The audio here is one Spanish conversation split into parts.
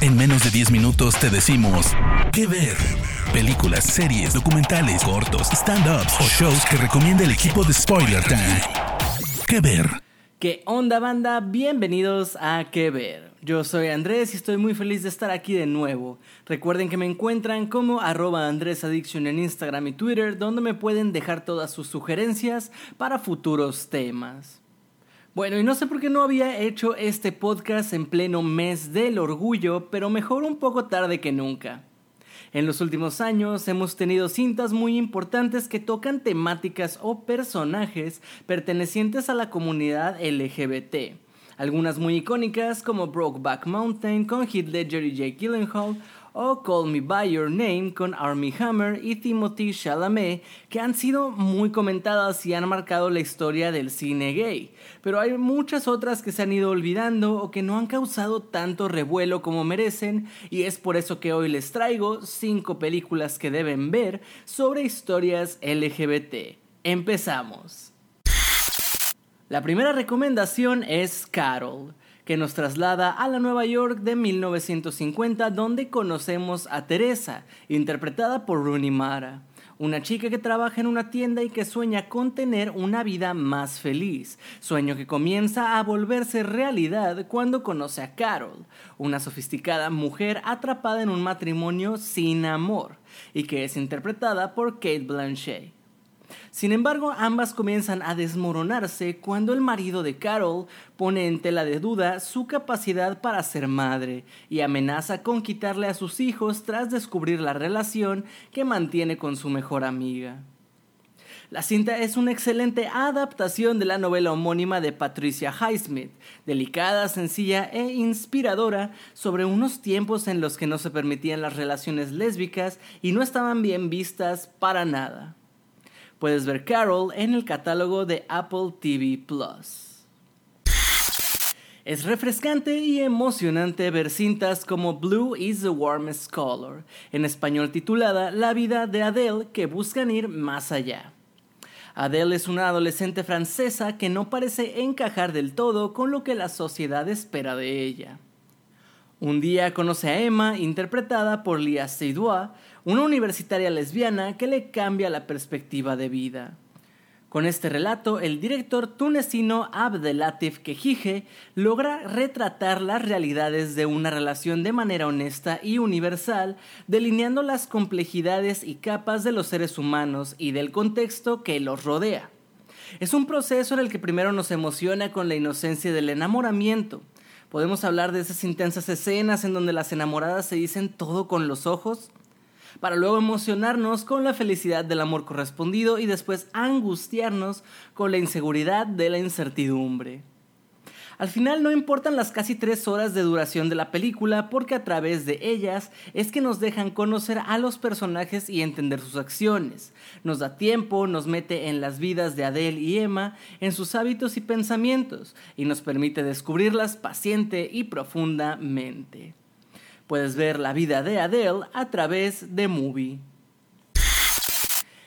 En menos de 10 minutos te decimos qué ver. Películas, series, documentales, cortos, stand-ups o shows que recomienda el equipo de Spoiler Time. ¿Qué ver? ¿Qué onda banda? Bienvenidos a ¿Qué ver? Yo soy Andrés y estoy muy feliz de estar aquí de nuevo. Recuerden que me encuentran como arroba Andrés Addiction en Instagram y Twitter, donde me pueden dejar todas sus sugerencias para futuros temas. Bueno, y no sé por qué no había hecho este podcast en pleno mes del orgullo, pero mejor un poco tarde que nunca. En los últimos años hemos tenido cintas muy importantes que tocan temáticas o personajes pertenecientes a la comunidad LGBT. Algunas muy icónicas como Brokeback Mountain con Heath Ledger y Jake Gyllenhaal o Call Me By Your Name con Armie Hammer y Timothy Chalamet, que han sido muy comentadas y han marcado la historia del cine gay. Pero hay muchas otras que se han ido olvidando o que no han causado tanto revuelo como merecen, y es por eso que hoy les traigo 5 películas que deben ver sobre historias LGBT. Empezamos. La primera recomendación es Carol que nos traslada a la Nueva York de 1950 donde conocemos a Teresa, interpretada por Rooney Mara, una chica que trabaja en una tienda y que sueña con tener una vida más feliz, sueño que comienza a volverse realidad cuando conoce a Carol, una sofisticada mujer atrapada en un matrimonio sin amor, y que es interpretada por Kate Blanchet. Sin embargo, ambas comienzan a desmoronarse cuando el marido de Carol pone en tela de duda su capacidad para ser madre y amenaza con quitarle a sus hijos tras descubrir la relación que mantiene con su mejor amiga. La cinta es una excelente adaptación de la novela homónima de Patricia Highsmith, delicada, sencilla e inspiradora sobre unos tiempos en los que no se permitían las relaciones lésbicas y no estaban bien vistas para nada. Puedes ver Carol en el catálogo de Apple TV Plus. Es refrescante y emocionante ver cintas como Blue is the Warmest Color, en español titulada La vida de Adele que buscan ir más allá. Adele es una adolescente francesa que no parece encajar del todo con lo que la sociedad espera de ella. Un día conoce a Emma, interpretada por Lia Seydoux, una universitaria lesbiana que le cambia la perspectiva de vida. Con este relato, el director tunecino Abdelatif Kejije logra retratar las realidades de una relación de manera honesta y universal, delineando las complejidades y capas de los seres humanos y del contexto que los rodea. Es un proceso en el que primero nos emociona con la inocencia del enamoramiento. Podemos hablar de esas intensas escenas en donde las enamoradas se dicen todo con los ojos, para luego emocionarnos con la felicidad del amor correspondido y después angustiarnos con la inseguridad de la incertidumbre. Al final no importan las casi tres horas de duración de la película porque a través de ellas es que nos dejan conocer a los personajes y entender sus acciones. Nos da tiempo, nos mete en las vidas de Adele y Emma, en sus hábitos y pensamientos y nos permite descubrirlas paciente y profundamente. Puedes ver la vida de Adele a través de Movie.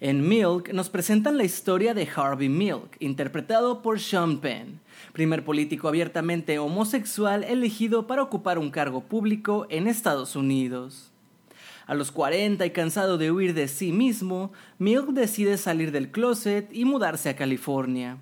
En Milk nos presentan la historia de Harvey Milk, interpretado por Sean Penn, primer político abiertamente homosexual elegido para ocupar un cargo público en Estados Unidos. A los 40 y cansado de huir de sí mismo, Milk decide salir del closet y mudarse a California.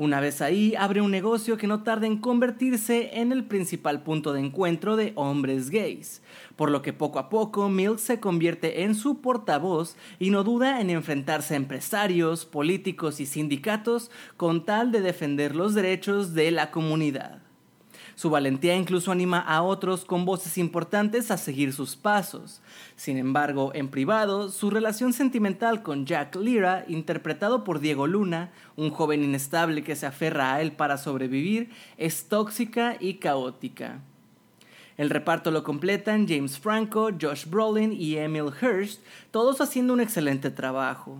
Una vez ahí, abre un negocio que no tarda en convertirse en el principal punto de encuentro de hombres gays, por lo que poco a poco Milk se convierte en su portavoz y no duda en enfrentarse a empresarios, políticos y sindicatos con tal de defender los derechos de la comunidad. Su valentía incluso anima a otros con voces importantes a seguir sus pasos. Sin embargo, en privado, su relación sentimental con Jack Lira, interpretado por Diego Luna, un joven inestable que se aferra a él para sobrevivir, es tóxica y caótica. El reparto lo completan James Franco, Josh Brolin y Emil Hirsch, todos haciendo un excelente trabajo.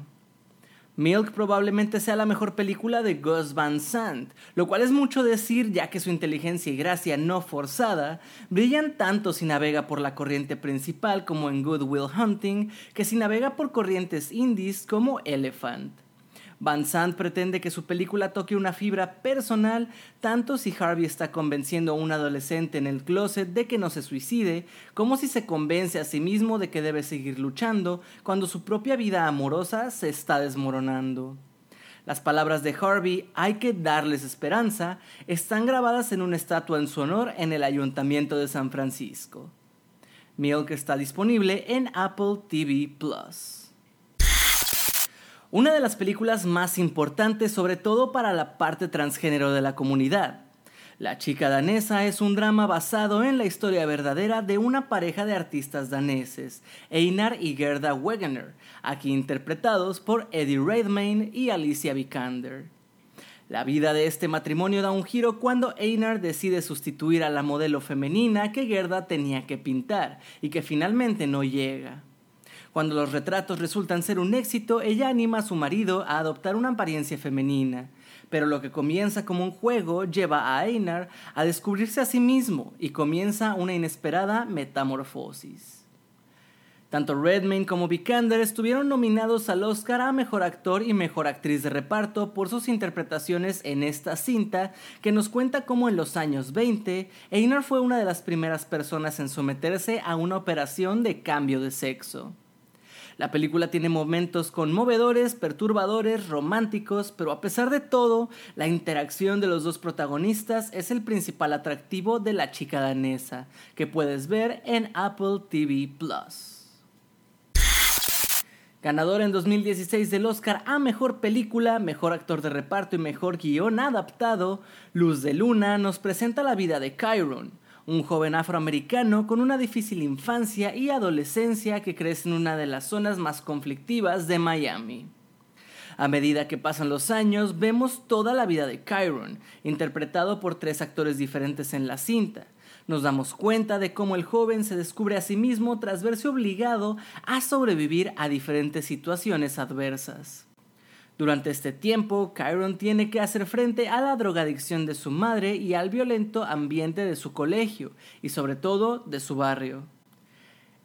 Milk probablemente sea la mejor película de Gus Van Sant, lo cual es mucho decir ya que su inteligencia y gracia no forzada brillan tanto si navega por la corriente principal como en Good Will Hunting que si navega por corrientes indies como Elephant. Van Sant pretende que su película toque una fibra personal, tanto si Harvey está convenciendo a un adolescente en el closet de que no se suicide, como si se convence a sí mismo de que debe seguir luchando cuando su propia vida amorosa se está desmoronando. Las palabras de Harvey, hay que darles esperanza, están grabadas en una estatua en su honor en el Ayuntamiento de San Francisco. Milk está disponible en Apple TV Plus. Una de las películas más importantes sobre todo para la parte transgénero de la comunidad. La chica danesa es un drama basado en la historia verdadera de una pareja de artistas daneses, Einar y Gerda Wegener, aquí interpretados por Eddie Redmayne y Alicia Vikander. La vida de este matrimonio da un giro cuando Einar decide sustituir a la modelo femenina que Gerda tenía que pintar y que finalmente no llega. Cuando los retratos resultan ser un éxito, ella anima a su marido a adoptar una apariencia femenina. Pero lo que comienza como un juego lleva a Einar a descubrirse a sí mismo y comienza una inesperada metamorfosis. Tanto Redmayne como Vikander estuvieron nominados al Oscar a Mejor Actor y Mejor Actriz de Reparto por sus interpretaciones en esta cinta, que nos cuenta cómo en los años 20, Einar fue una de las primeras personas en someterse a una operación de cambio de sexo. La película tiene momentos conmovedores, perturbadores, románticos, pero a pesar de todo, la interacción de los dos protagonistas es el principal atractivo de la chica danesa, que puedes ver en Apple TV Plus. Ganador en 2016 del Oscar a Mejor Película, Mejor Actor de Reparto y Mejor Guión Adaptado, Luz de Luna nos presenta la vida de Chiron, un joven afroamericano con una difícil infancia y adolescencia que crece en una de las zonas más conflictivas de Miami. A medida que pasan los años, vemos toda la vida de Chiron, interpretado por tres actores diferentes en la cinta. Nos damos cuenta de cómo el joven se descubre a sí mismo tras verse obligado a sobrevivir a diferentes situaciones adversas. Durante este tiempo, Chiron tiene que hacer frente a la drogadicción de su madre y al violento ambiente de su colegio y sobre todo de su barrio.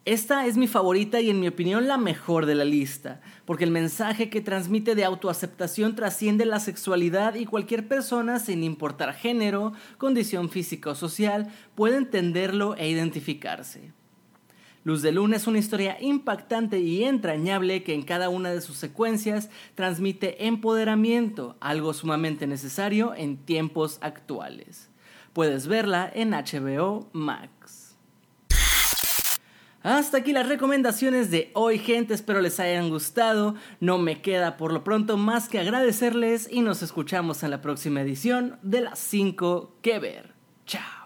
Esta es mi favorita y en mi opinión la mejor de la lista, porque el mensaje que transmite de autoaceptación trasciende la sexualidad y cualquier persona, sin importar género, condición física o social, puede entenderlo e identificarse. Luz de Luna es una historia impactante y entrañable que en cada una de sus secuencias transmite empoderamiento, algo sumamente necesario en tiempos actuales. Puedes verla en HBO Max. Hasta aquí las recomendaciones de hoy, gente. Espero les hayan gustado. No me queda por lo pronto más que agradecerles y nos escuchamos en la próxima edición de las 5 que ver. Chao.